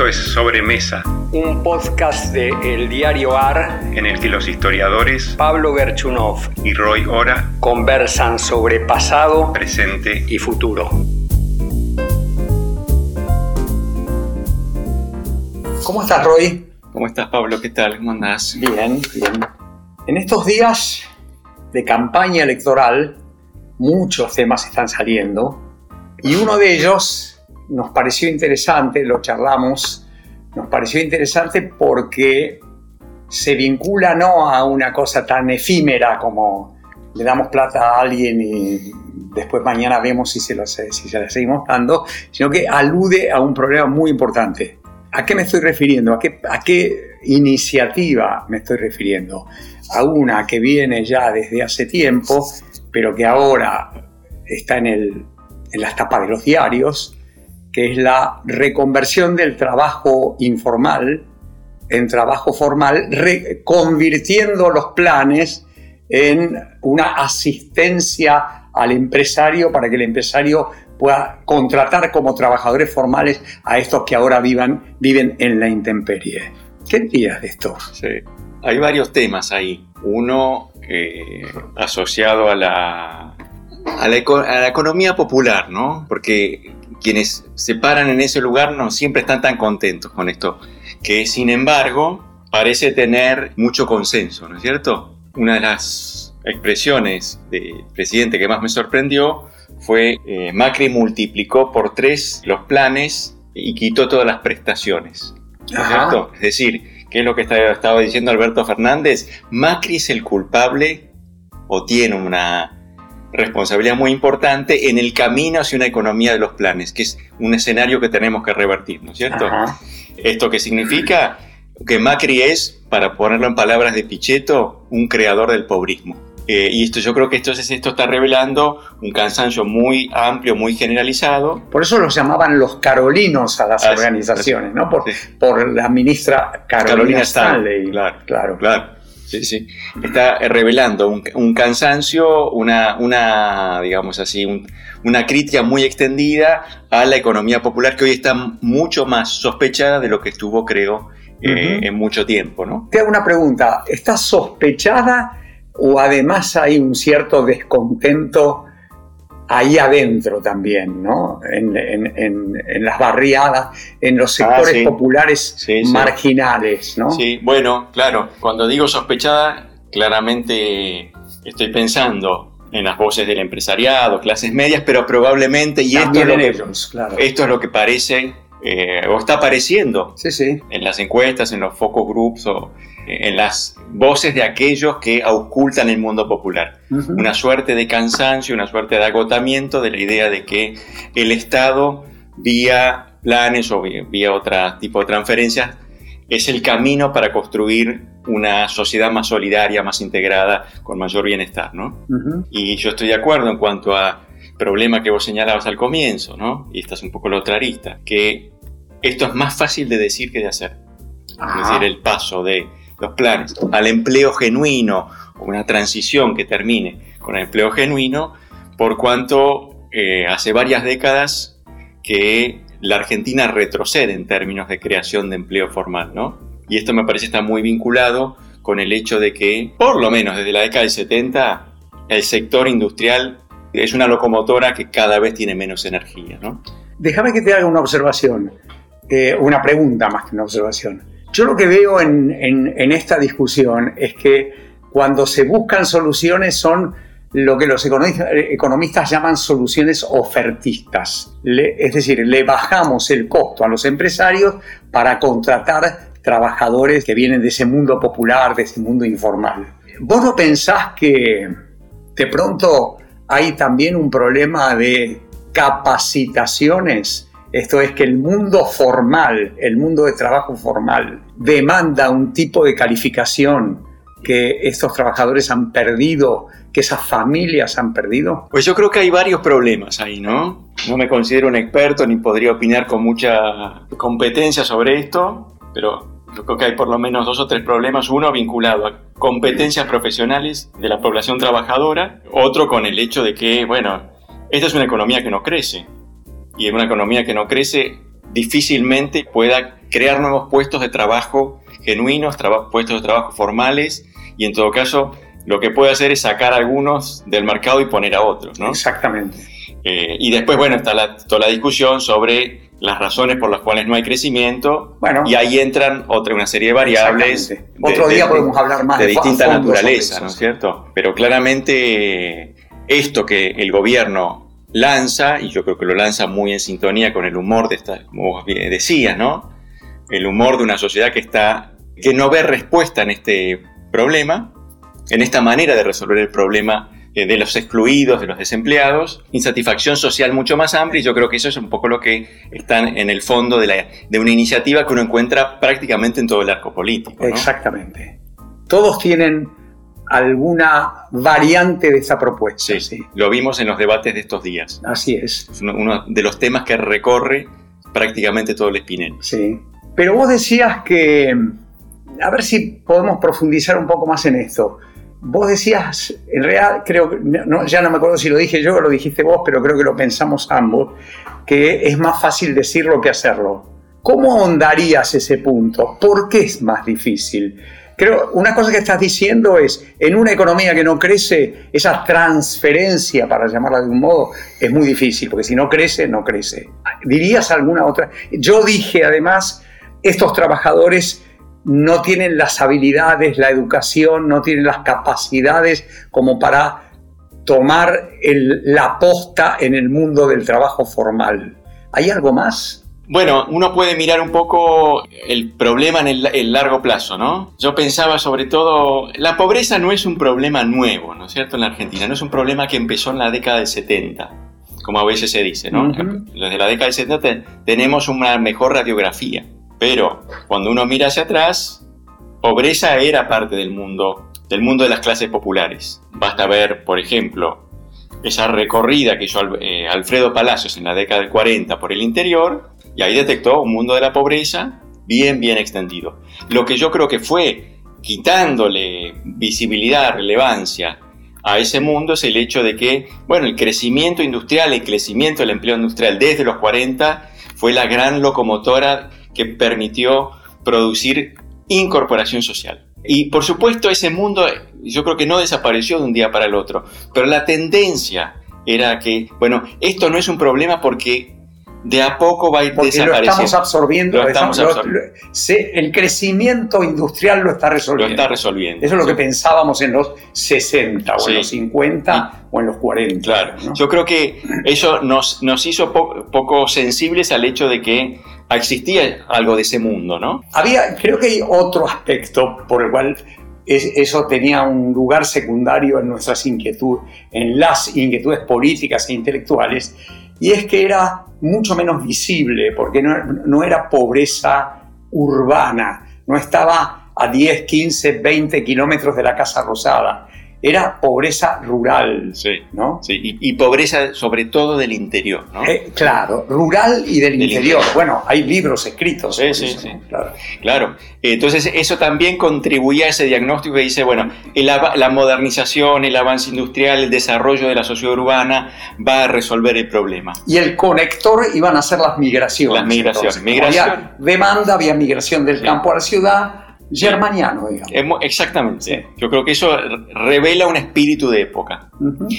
Esto es Sobremesa, un podcast de El Diario AR en el que los historiadores Pablo Gerchunov y Roy Ora conversan sobre pasado, presente y futuro. ¿Cómo estás, Roy? ¿Cómo estás, Pablo? ¿Qué tal? ¿Cómo andás? Bien, bien. En estos días de campaña electoral, muchos temas están saliendo y uno de ellos nos pareció interesante, lo charlamos, nos pareció interesante porque se vincula no a una cosa tan efímera como le damos plata a alguien y después mañana vemos si se, lo, si se la seguimos dando, sino que alude a un problema muy importante. ¿A qué me estoy refiriendo? ¿A qué, ¿A qué iniciativa me estoy refiriendo? A una que viene ya desde hace tiempo, pero que ahora está en el en las tapas de los diarios, que es la reconversión del trabajo informal en trabajo formal, convirtiendo los planes en una asistencia al empresario para que el empresario pueda contratar como trabajadores formales a estos que ahora vivan, viven en la intemperie. ¿Qué dirías de esto? Sí. Hay varios temas ahí. Uno asociado a la a la, economía popular, ¿no? Porque quienes se paran en ese lugar no siempre están tan contentos con esto, que sin embargo parece tener mucho consenso, ¿no es cierto? Una de las expresiones del presidente que más me sorprendió fue eh, Macri multiplicó por tres los planes y quitó todas las prestaciones, ¿no es cierto? Es decir, ¿qué es lo que estaba diciendo Alberto Fernández? Macri es el culpable o tiene una responsabilidad muy importante en el camino hacia una economía de los planes, que es un escenario que tenemos que revertir, ¿no es cierto? ¿Esto qué significa? Que Macri es, para ponerlo en palabras de Pichetto, un creador del pobrismo. Eh, y esto, yo creo que esto, esto está revelando un cansancio muy amplio, muy generalizado. Por eso los llamaban los carolinos a las organizaciones, ¿no? Por, por la ministra Carolina, Stanley. Claro, claro. claro. Sí, sí. Está revelando un, cansancio, una, una, digamos así, una crítica muy extendida a la economía popular que hoy está mucho más sospechada de lo que estuvo, creo, eh, en mucho tiempo, ¿no? Te hago una pregunta. ¿Está sospechada o además hay un cierto descontento ahí adentro también, ¿no? En, las barriadas, en los ah, sectores populares marginales, ¿no? Sí, bueno, claro, cuando digo sospechada, claramente estoy pensando en las voces del empresariado, clases medias, pero probablemente, y esto es, lo que, esto es lo que parece eh, o está apareciendo en las encuestas, en los focus groups o en las voces de aquellos que ocultan el mundo popular. Una suerte de cansancio, una suerte de agotamiento de la idea de que el Estado, vía planes o vía, otro tipo de transferencias, es el camino para construir una sociedad más solidaria, más integrada, con mayor bienestar. ¿no? Y yo estoy de acuerdo en cuanto a problema que vos señalabas al comienzo, ¿no? y esta es un poco la otra arista, que esto es más fácil de decir que de hacer. Es decir, el paso de los planes al empleo genuino una transición que termine con el empleo genuino, por cuanto eh, hace varias décadas que la Argentina retrocede en términos de creación de empleo formal, ¿no? Y esto me parece está muy vinculado con el hecho de que, por lo menos desde la década del 70, el sector industrial es una locomotora que cada vez tiene menos energía, ¿no? Déjame que te haga una observación, eh, una pregunta más que una observación. Yo lo que veo en, esta discusión es que cuando se buscan soluciones son lo que los economistas, llaman soluciones ofertistas. es decir, le bajamos el costo a los empresarios para contratar trabajadores que vienen de ese mundo popular, de ese mundo informal. ¿Vos no pensás que de pronto hay también un problema de capacitaciones esto es que el mundo formal, el mundo de trabajo formal, demanda un tipo de calificación que estos trabajadores han perdido, que esas familias han perdido? Pues yo creo que hay varios problemas ahí, ¿no? No me considero un experto ni podría opinar con mucha competencia sobre esto, pero yo creo que hay por lo menos dos o tres problemas. Uno vinculado a competencias profesionales de la población trabajadora, otro con el hecho de que, bueno, esta es una economía que no crece y en una economía que no crece difícilmente pueda crear nuevos puestos de trabajo genuinos, puestos de trabajo formales y en todo caso lo que puede hacer es sacar a algunos del mercado y poner a otros, ¿no? Exactamente. Eh, y después, bueno, está toda la discusión sobre las razones por las cuales no hay crecimiento. Bueno, y ahí entran otra una serie de variables. Otro día podemos hablar más de, de distinta naturaleza, ¿no es cierto? Pero claramente esto que el gobierno lanza, y yo creo que lo lanza muy en sintonía con el humor de esta, como vos decías, ¿no? El humor de una sociedad que está, que no ve respuesta en este problema, en esta manera de resolver el problema eh, de los excluidos, de los desempleados, insatisfacción social mucho más amplia y yo creo que eso es un poco lo que está en el fondo de, la, de una iniciativa que uno encuentra prácticamente en todo el arco político. Exactamente. Todos tienen alguna variante de esa propuesta. Sí, sí, lo vimos en los debates de estos días. Así es. Es uno, de los temas que recorre prácticamente todo el espinel. Sí. Pero vos decías que, a ver si podemos profundizar un poco más en esto. Vos decías, en realidad, creo que, ya no me acuerdo si lo dije yo o lo dijiste vos, pero creo que lo pensamos ambos, que es más fácil decirlo que hacerlo. ¿Cómo ahondarías ese punto? ¿Por qué es más difícil? Creo, una cosa que estás diciendo es, en una economía que no crece, esa transferencia, para llamarla de un modo, es muy difícil, porque si no crece, no crece. ¿Dirías alguna otra? Yo dije, además, estos trabajadores no tienen las habilidades, la educación, no tienen las capacidades como para tomar la posta en el mundo del trabajo formal. ¿Hay algo más? Bueno, uno puede mirar un poco el problema en el, largo plazo, ¿no? Yo pensaba sobre todo, la pobreza no es un problema nuevo, ¿no es cierto? En la Argentina, no es un problema que empezó en la década del 70, como a veces se dice, ¿no? Desde la década del 70 tenemos una mejor radiografía. Pero cuando uno mira hacia atrás, pobreza era parte del mundo, del mundo de las clases populares. Basta ver, por ejemplo, esa recorrida que hizo eh, Alfredo Palacios en la década del 40 por el interior, y ahí detectó un mundo de la pobreza bien, bien extendido. Lo que yo creo que fue quitándole visibilidad, relevancia a ese mundo es el hecho de que, bueno, el crecimiento industrial, el crecimiento del empleo industrial desde los 40 fue la gran locomotora que permitió producir incorporación social. Y por supuesto ese mundo yo creo que no desapareció de un día para el otro, pero la tendencia era que, bueno, esto no es un problema porque de a poco va a ir desapareciendo. Lo estamos absorbiendo. el crecimiento industrial lo está resolviendo. Lo está resolviendo. Eso es lo que pensábamos en los 60 o en los 50 o en los 40. Claro. Yo creo que eso nos, nos hizo poco sensibles al hecho de que existía algo de ese mundo, ¿no? Había, creo que hay otro aspecto por el cual eso tenía un lugar secundario en nuestras inquietudes, en las inquietudes políticas e intelectuales, y es que era mucho menos visible, porque no, no era pobreza urbana, no estaba a 10, 15, 20 kilómetros de la Casa Rosada, era pobreza rural. Sí, ¿no? Sí, y, pobreza sobre todo del interior, ¿no? Eh, claro, rural y del, interior. Bueno, hay libros escritos. Sí, sí, sí. Claro. claro. Entonces, eso también contribuía a ese diagnóstico que dice, bueno, la modernización, el avance industrial, el desarrollo de la sociedad urbana va a resolver el problema. Y el conector iban a ser las migraciones. Las migraciones. Había demanda, había migración del campo a la ciudad germaniano, digamos. Exactamente. Yo creo que eso revela un espíritu de época.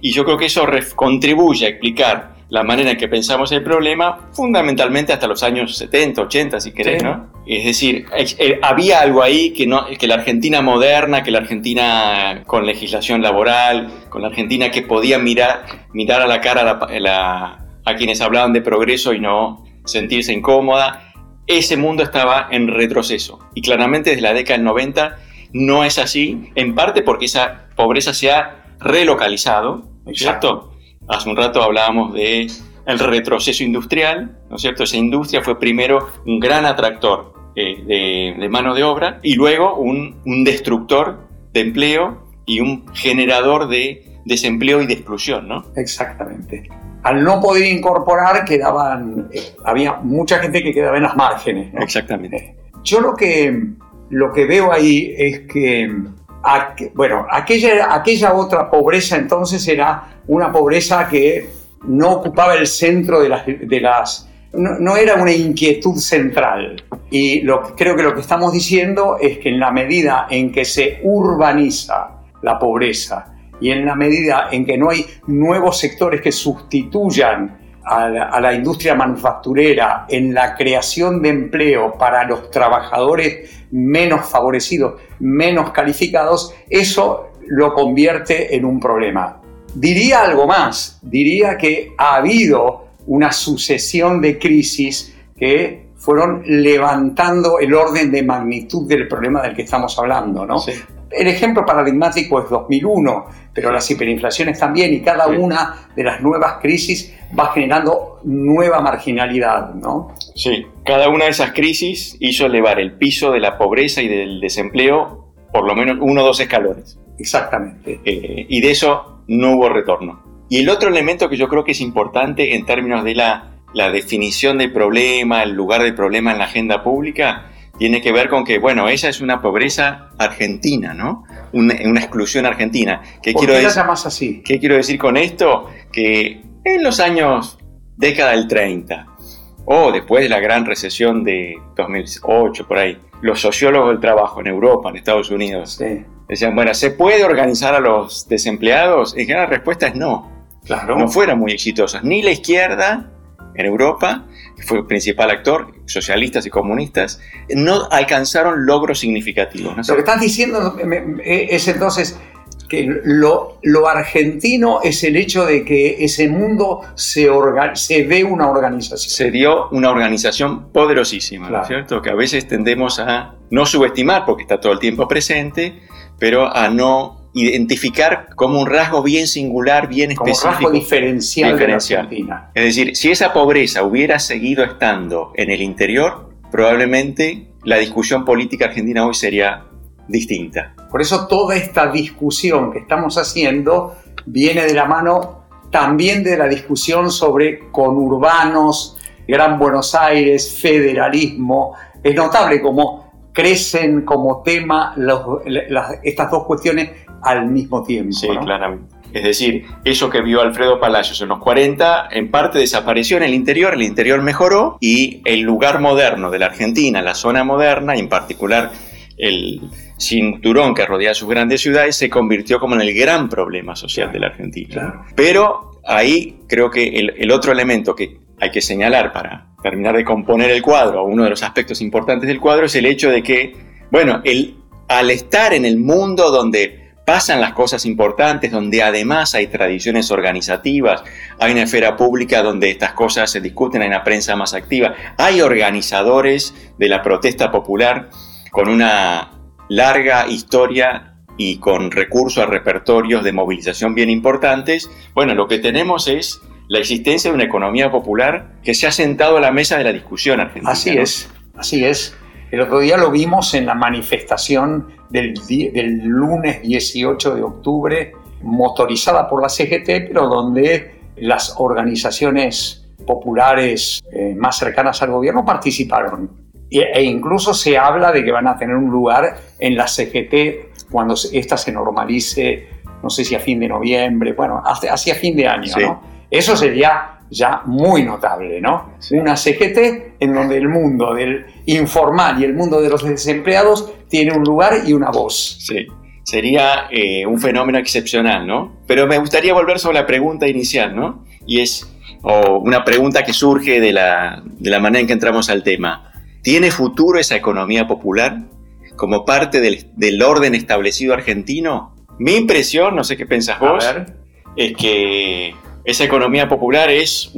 Y yo creo que eso contribuye a explicar la manera en que pensamos el problema, fundamentalmente hasta los años 70, 80, si querés, ¿no? Es decir, eh, había algo ahí que, no, que la Argentina moderna, que la Argentina con legislación laboral, con la Argentina que podía mirar, mirar a la cara a, a quienes hablaban de progreso y no sentirse incómoda, ese mundo estaba en retroceso. Y claramente desde la década del 90 no es así, en parte porque esa pobreza se ha relocalizado, ¿no es cierto? Hace un rato hablábamos de el retroceso industrial, ¿no es cierto? Esa industria fue primero un gran atractor eh, de, mano de obra y luego un, un destructor de empleo y un generador de desempleo y de exclusión, ¿no? Exactamente al no poder incorporar, quedaban, eh, había mucha gente que quedaba en las márgenes. Exactamente. Eh, yo lo que, lo que veo ahí es que, bueno, aquella, aquella otra pobreza entonces era una pobreza que no ocupaba el centro de las... De las no, era una inquietud central. Y lo, creo que lo que estamos diciendo es que en la medida en que se urbaniza la pobreza y en la medida en que no hay nuevos sectores que sustituyan a la, industria manufacturera en la creación de empleo para los trabajadores menos favorecidos, menos calificados, eso lo convierte en un problema. Diría algo más, diría que ha habido una sucesión de crisis que fueron levantando el orden de magnitud del problema del que estamos hablando. ¿no? El ejemplo paradigmático es 2001, pero las hiperinflaciones también y cada una de las nuevas crisis va generando nueva marginalidad, ¿no? Sí, cada una de esas crisis hizo elevar el piso de la pobreza y del desempleo por lo menos uno o dos escalones. Exactamente. Eh, y de eso no hubo retorno. Y el otro elemento que yo creo que es importante en términos de la, la definición del problema, el lugar del problema en la agenda pública, tiene que ver con que, bueno, esa es una pobreza argentina, ¿no? Una, exclusión argentina. ¿Qué quiero qué decir? más así? ¿Qué quiero decir con esto? Que en los años, década del 30, o después de la gran recesión de 2008, por ahí, los sociólogos del trabajo en Europa, en Estados Unidos, decían, bueno, ¿se puede organizar a los desempleados? Y la respuesta es no. Claro. No fueron muy exitosos. Ni la izquierda en Europa, fue el principal actor, socialistas y comunistas, no alcanzaron logros significativos. Lo que estás diciendo es entonces que lo, lo, argentino es el hecho de que ese mundo se, se ve una organización. Se dio una organización poderosísima, ¿no es cierto? Que a veces tendemos a no subestimar porque está todo el tiempo presente, pero a no identificar como un rasgo bien singular, bien como específico. rasgo diferencial, diferencial. De Es decir, si esa pobreza hubiera seguido estando en el interior, probablemente la discusión política argentina hoy sería distinta. Por eso toda esta discusión que estamos haciendo viene de la mano también de la discusión sobre conurbanos, Gran Buenos Aires, federalismo. Es notable cómo crecen como tema estas dos cuestiones al mismo tiempo. Sí, claramente. Es decir, eso que vio Alfredo Palacios en los 40 en parte desapareció en el interior, el interior mejoró y el lugar moderno de la Argentina, la zona moderna, en particular el cinturón que rodea sus grandes ciudades, se convirtió como en el gran problema social de la Argentina. Pero ahí creo que el, el otro elemento que hay que señalar para terminar de componer el cuadro, uno de los aspectos importantes del cuadro, es el hecho de que, bueno, el, al estar en el mundo donde pasan las cosas importantes, donde además hay tradiciones organizativas, hay una esfera pública donde estas cosas se discuten, hay una prensa más activa, hay organizadores de la protesta popular con una larga historia y con recursos a repertorios de movilización bien importantes. Bueno, lo que tenemos es la existencia de una economía popular que se ha sentado a la mesa de la discusión argentina. Así es, así es. El otro día lo vimos en la manifestación del, del lunes 18 de octubre, motorizada por la CGT, pero donde las organizaciones populares eh, más cercanas al gobierno participaron. E, incluso se habla de que van a tener un lugar en la CGT cuando esta se normalice, no sé si a fin de noviembre, bueno, hacia fin de año, ¿no? Eso sería ya muy notable, ¿no? Una CGT en donde el mundo del informal y el mundo de los desempleados tiene un lugar y una voz. Sí, sería eh, un fenómeno excepcional, ¿no? Pero me gustaría volver sobre la pregunta inicial, ¿no? Y es una pregunta que surge de la, de la manera en que entramos al tema. ¿Tiene futuro esa economía popular como parte del, del orden establecido argentino? Mi impresión, no sé qué pensás vos, es que esa economía popular es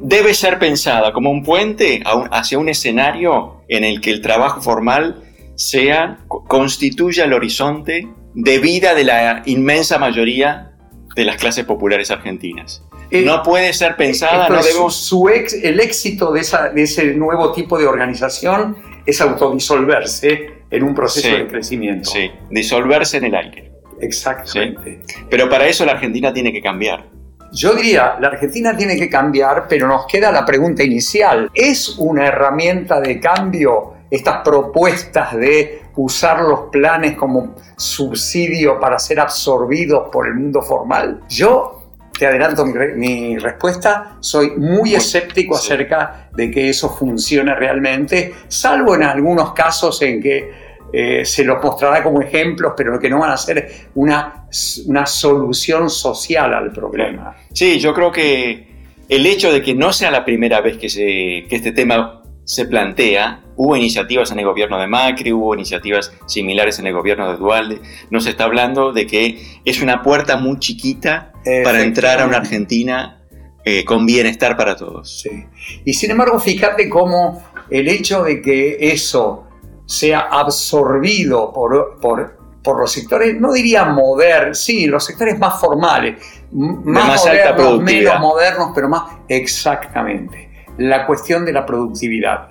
debe ser pensada como un puente hacia un escenario en el que el trabajo formal sea, constituya el horizonte de vida de la inmensa mayoría de las clases populares argentinas. Eh, no puede ser pensada, no debemos... Su el éxito de, ese nuevo tipo de organización es autodisolverse en un proceso de crecimiento. Sí, disolverse en el aire. Exactamente. Pero para eso la Argentina tiene que cambiar. Yo diría, la Argentina tiene que cambiar, pero nos queda la pregunta inicial. ¿Es una herramienta de cambio estas propuestas de usar los planes como subsidio para ser absorbidos por el mundo formal? Yo te adelanto mi, respuesta, soy muy escéptico acerca de que eso funcione realmente, salvo en algunos casos en que eh, se los mostrará como ejemplos, pero que no van a ser una, una solución social al problema. Sí, yo creo que el hecho de que no sea la primera vez que, se, que este tema se plantea, hubo iniciativas en el gobierno de Macri, hubo iniciativas similares en el gobierno de Dualde, nos está hablando de que es una puerta muy chiquita para entrar a una Argentina eh, con bienestar para todos. Sí. Y sin embargo, fíjate cómo el hecho de que eso sea absorbido por, por, por los sectores, no diría modernos, sí, los sectores más formales, más, más modernos, menos modernos, pero más exactamente la cuestión de la productividad.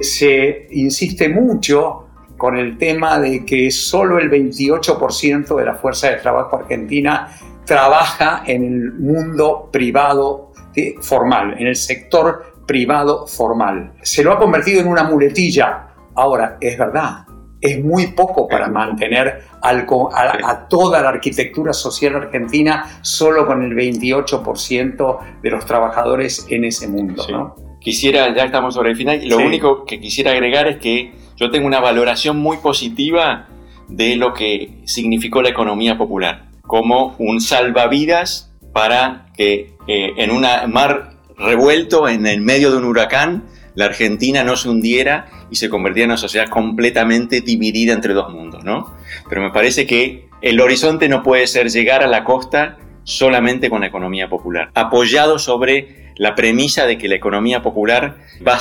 Se insiste mucho con el tema de que solo el 28% de la fuerza de trabajo argentina trabaja en el mundo privado formal, en el sector privado formal. Se lo ha convertido en una muletilla. Ahora, es verdad, es muy poco para mantener a, toda la arquitectura social argentina solo con el 28% de los trabajadores en ese mundo. Quisiera, ya estamos sobre el final, y lo único que quisiera agregar es que yo tengo una valoración muy positiva de lo que significó la economía popular, como un salvavidas para que eh, en un mar revuelto, en el medio de un huracán, la Argentina no se hundiera y se convirtiera en una sociedad completamente dividida entre dos mundos, ¿no? Pero me parece que el horizonte no puede ser llegar a la costa solamente con la economía popular, apoyado sobre la premisa de que la economía popular va,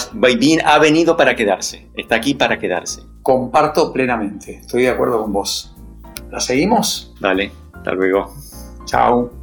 ha venido para quedarse, está aquí para quedarse. Comparto plenamente, estoy de acuerdo con vos. ¿La seguimos? Dale, hasta luego. Chao.